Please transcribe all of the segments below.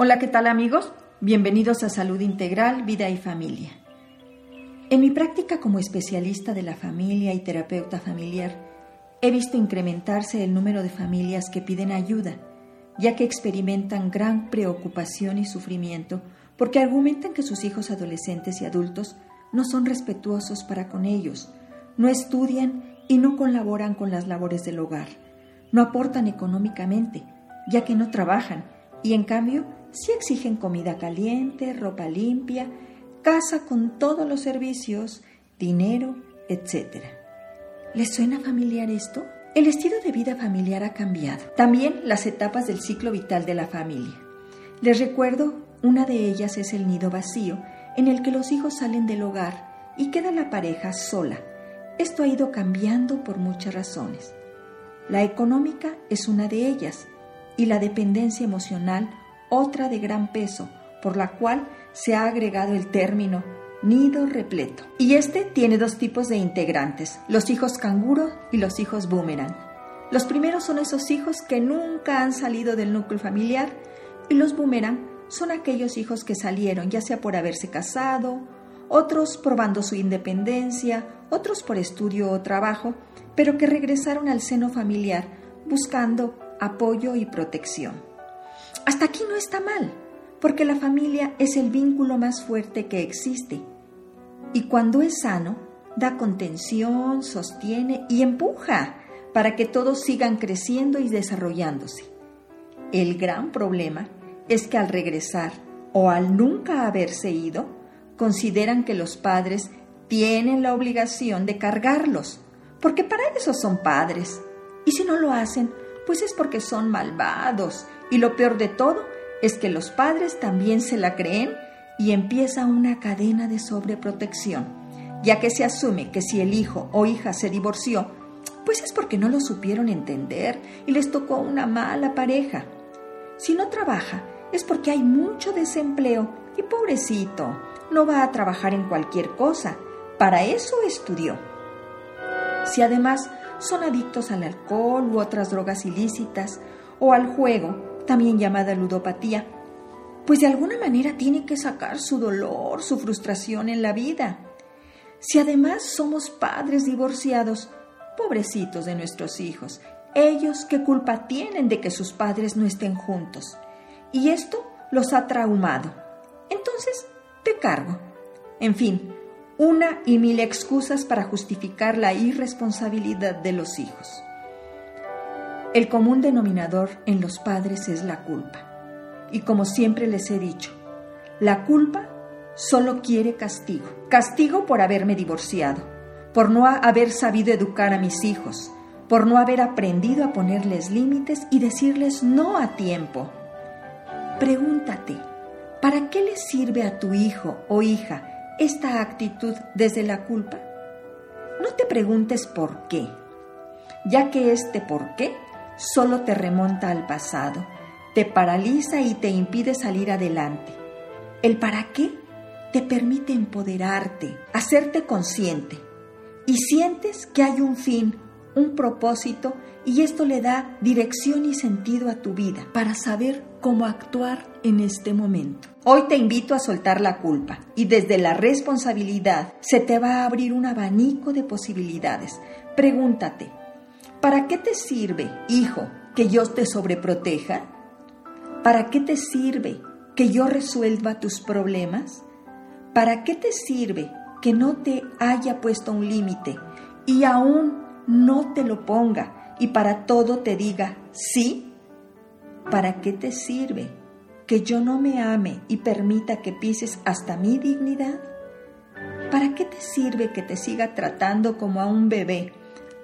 Hola, ¿qué tal amigos? Bienvenidos a Salud Integral, Vida y Familia. En mi práctica como especialista de la familia y terapeuta familiar, he visto incrementarse el número de familias que piden ayuda, ya que experimentan gran preocupación y sufrimiento porque argumentan que sus hijos adolescentes y adultos no son respetuosos para con ellos, no estudian y no colaboran con las labores del hogar, no aportan económicamente, ya que no trabajan y en cambio si exigen comida caliente, ropa limpia, casa con todos los servicios, dinero, etc. ¿Les suena familiar esto? El estilo de vida familiar ha cambiado. También las etapas del ciclo vital de la familia. Les recuerdo, una de ellas es el nido vacío, en el que los hijos salen del hogar y queda la pareja sola. Esto ha ido cambiando por muchas razones. La económica es una de ellas y la dependencia emocional otra de gran peso, por la cual se ha agregado el término nido repleto. Y este tiene dos tipos de integrantes, los hijos canguro y los hijos boomerang. Los primeros son esos hijos que nunca han salido del núcleo familiar y los boomerang son aquellos hijos que salieron ya sea por haberse casado, otros probando su independencia, otros por estudio o trabajo, pero que regresaron al seno familiar buscando apoyo y protección. Hasta aquí no está mal, porque la familia es el vínculo más fuerte que existe. Y cuando es sano, da contención, sostiene y empuja para que todos sigan creciendo y desarrollándose. El gran problema es que al regresar o al nunca haberse ido, consideran que los padres tienen la obligación de cargarlos, porque para eso son padres. Y si no lo hacen, pues es porque son malvados y lo peor de todo es que los padres también se la creen y empieza una cadena de sobreprotección, ya que se asume que si el hijo o hija se divorció, pues es porque no lo supieron entender y les tocó una mala pareja. Si no trabaja, es porque hay mucho desempleo y pobrecito, no va a trabajar en cualquier cosa, para eso estudió. Si además son adictos al alcohol u otras drogas ilícitas o al juego, también llamada ludopatía, pues de alguna manera tiene que sacar su dolor, su frustración en la vida. Si además somos padres divorciados, pobrecitos de nuestros hijos, ellos qué culpa tienen de que sus padres no estén juntos. Y esto los ha traumado. Entonces, te cargo. En fin, una y mil excusas para justificar la irresponsabilidad de los hijos. El común denominador en los padres es la culpa. Y como siempre les he dicho, la culpa solo quiere castigo. Castigo por haberme divorciado, por no haber sabido educar a mis hijos, por no haber aprendido a ponerles límites y decirles no a tiempo. Pregúntate, ¿para qué le sirve a tu hijo o hija esta actitud desde la culpa? No te preguntes por qué, ya que este por qué solo te remonta al pasado, te paraliza y te impide salir adelante. El para qué te permite empoderarte, hacerte consciente y sientes que hay un fin, un propósito y esto le da dirección y sentido a tu vida para saber cómo actuar en este momento. Hoy te invito a soltar la culpa y desde la responsabilidad se te va a abrir un abanico de posibilidades. Pregúntate, ¿Para qué te sirve, hijo, que yo te sobreproteja? ¿Para qué te sirve que yo resuelva tus problemas? ¿Para qué te sirve que no te haya puesto un límite y aún no te lo ponga y para todo te diga sí? ¿Para qué te sirve que yo no me ame y permita que pises hasta mi dignidad? ¿Para qué te sirve que te siga tratando como a un bebé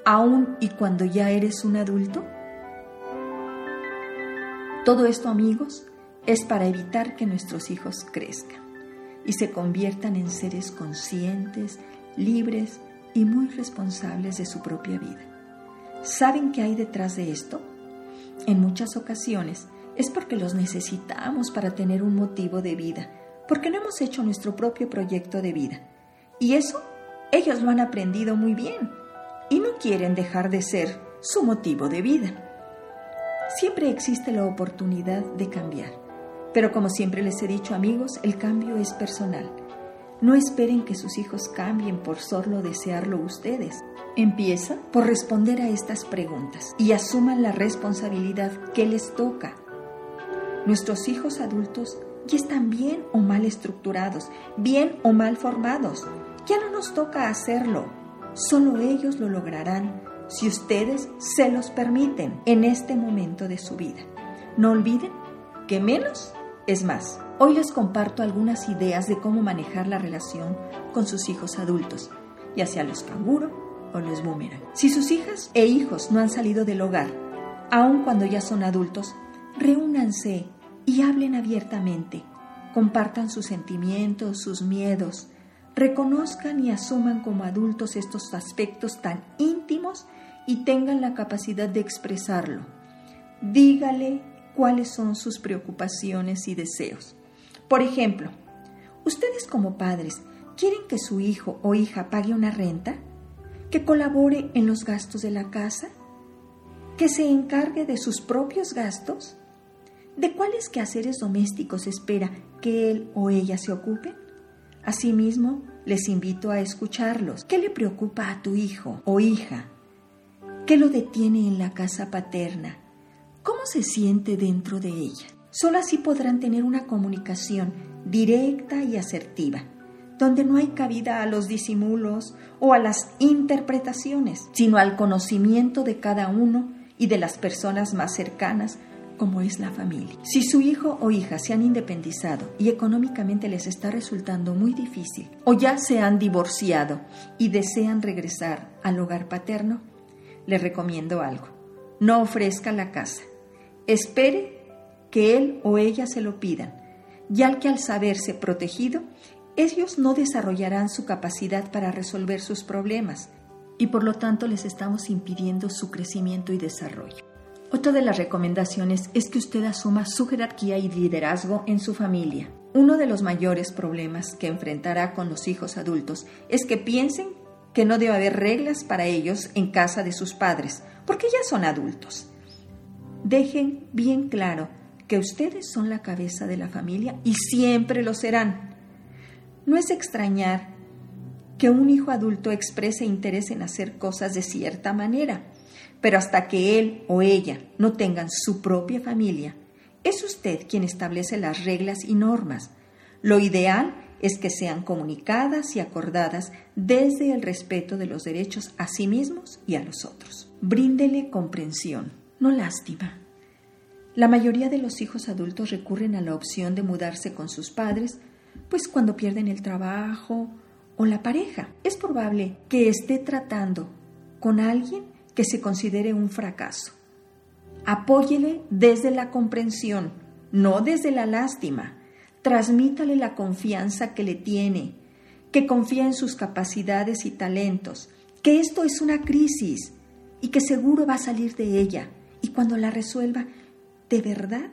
aún y cuando ya eres un adulto? Todo esto, amigos, es para evitar que nuestros hijos crezcan y se conviertan en seres conscientes, libres y muy responsables de su propia vida. ¿Saben qué hay detrás de esto? En muchas ocasiones es porque los necesitamos para tener un motivo de vida, porque no hemos hecho nuestro propio proyecto de vida. Y eso ellos lo han aprendido muy bien y no quieren dejar de ser su motivo de vida. Siempre existe la oportunidad de cambiar Pero como siempre les he dicho amigos, el cambio es personal. No esperen que sus hijos cambien por solo desearlo ustedes. Empieza por responder a estas preguntas y asuman la responsabilidad que les toca. Nuestros hijos adultos ya están bien o mal estructurados, bien o mal formados. Ya no nos toca hacerlo. Solo ellos lo lograrán si ustedes se los permiten en este momento de su vida. No olviden que menos es más. Hoy les comparto algunas ideas de cómo manejar la relación con sus hijos adultos, ya sea los canguro o los boomerang. Si sus hijas e hijos no han salido del hogar, aun cuando ya son adultos, reúnanse y hablen abiertamente. Compartan sus sentimientos, sus miedos. Reconozcan y asuman como adultos estos aspectos tan íntimos y tengan la capacidad de expresarlo. Dígale cuáles son sus preocupaciones y deseos. Por ejemplo, ustedes como padres, ¿quieren que su hijo o hija pague una renta? que colabore en los gastos de la casa, que se encargue de sus propios gastos, de cuáles quehaceres domésticos espera que él o ella se ocupen. Asimismo, les invito a escucharlos. ¿Qué le preocupa a tu hijo o hija? ¿Qué lo detiene en la casa paterna? ¿Cómo se siente dentro de ella? Solo así podrán tener una comunicación directa y asertiva donde no hay cabida a los disimulos o a las interpretaciones, sino al conocimiento de cada uno y de las personas más cercanas, como es la familia. Si su hijo o hija se han independizado y económicamente les está resultando muy difícil, o ya se han divorciado y desean regresar al hogar paterno, les recomiendo algo. No ofrezca la casa. Espere que él o ella se lo pidan, ya que al saberse protegido, ellos no desarrollarán su capacidad para resolver sus problemas y por lo tanto les estamos impidiendo su crecimiento y desarrollo. Otra de las recomendaciones es que usted asuma su jerarquía y liderazgo en su familia. Uno de los mayores problemas que enfrentará con los hijos adultos es que piensen que no debe haber reglas para ellos en casa de sus padres, porque ya son adultos. Dejen bien claro que ustedes son la cabeza de la familia y siempre lo serán. No es extrañar que un hijo adulto exprese interés en hacer cosas de cierta manera, pero hasta que él o ella no tengan su propia familia, es usted quien establece las reglas y normas. Lo ideal es que sean comunicadas y acordadas desde el respeto de los derechos a sí mismos y a los otros. Bríndele comprensión, no lástima. La mayoría de los hijos adultos recurren a la opción de mudarse con sus padres pues cuando pierden el trabajo o la pareja. Es probable que esté tratando con alguien que se considere un fracaso. Apóyele desde la comprensión, no desde la lástima. Transmítale la confianza que le tiene, que confía en sus capacidades y talentos, que esto es una crisis y que seguro va a salir de ella. Y cuando la resuelva, de verdad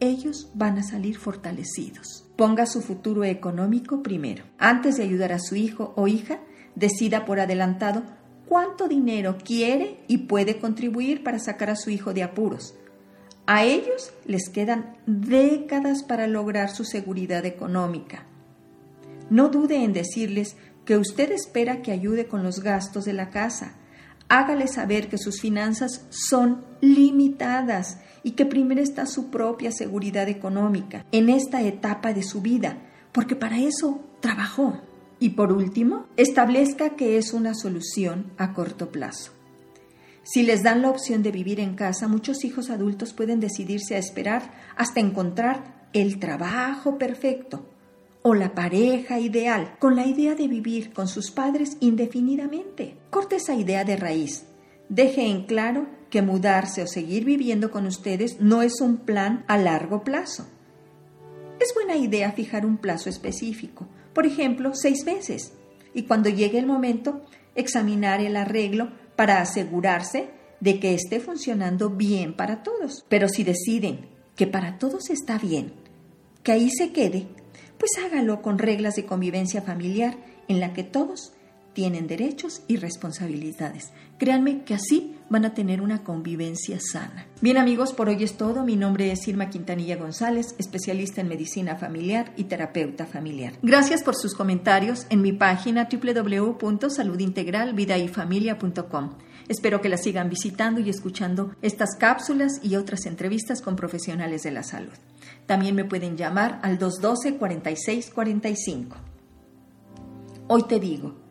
ellos van a salir fortalecidos. Ponga su futuro económico primero. Antes de ayudar a su hijo o hija, decida por adelantado cuánto dinero quiere y puede contribuir para sacar a su hijo de apuros. A ellos les quedan décadas para lograr su seguridad económica. No dude en decirles que usted espera que ayude con los gastos de la casa. Hágale saber que sus finanzas son limitadas y que primero está su propia seguridad económica en esta etapa de su vida, porque para eso trabajó. Y por último, establezca que es una solución a corto plazo. Si les dan la opción de vivir en casa, muchos hijos adultos pueden decidirse a esperar hasta encontrar el trabajo perfecto o la pareja ideal, con la idea de vivir con sus padres indefinidamente. Corte esa idea de raíz. Deje en claro que mudarse o seguir viviendo con ustedes no es un plan a largo plazo. Es buena idea fijar un plazo específico, por ejemplo, seis meses, y cuando llegue el momento, examinar el arreglo para asegurarse de que esté funcionando bien para todos. Pero si deciden que para todos está bien, que ahí se quede, pues hágalo con reglas de convivencia familiar en la que todos tienen derechos y responsabilidades. Créanme que así van a tener una convivencia sana. Bien amigos, por hoy es todo. Mi nombre es Irma Quintanilla González, especialista en medicina familiar y terapeuta familiar. Gracias por sus comentarios en mi página www.saludintegralvidayfamilia.com. Espero que la sigan visitando y escuchando estas cápsulas y otras entrevistas con profesionales de la salud. También me pueden llamar al 212-4645. Hoy te digo,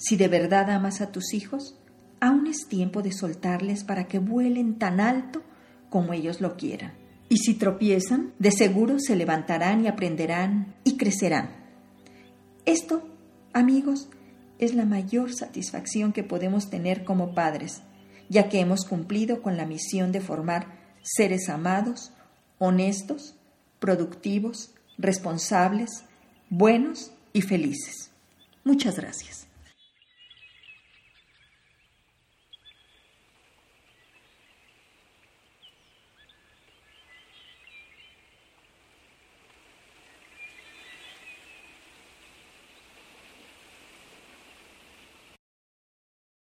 si de verdad amas a tus hijos, aún es tiempo de soltarles para que vuelen tan alto como ellos lo quieran. Y si tropiezan, de seguro se levantarán y aprenderán y crecerán. Esto, amigos, es la mayor satisfacción que podemos tener como padres, ya que hemos cumplido con la misión de formar seres amados, honestos, productivos, responsables, buenos y felices. Muchas gracias.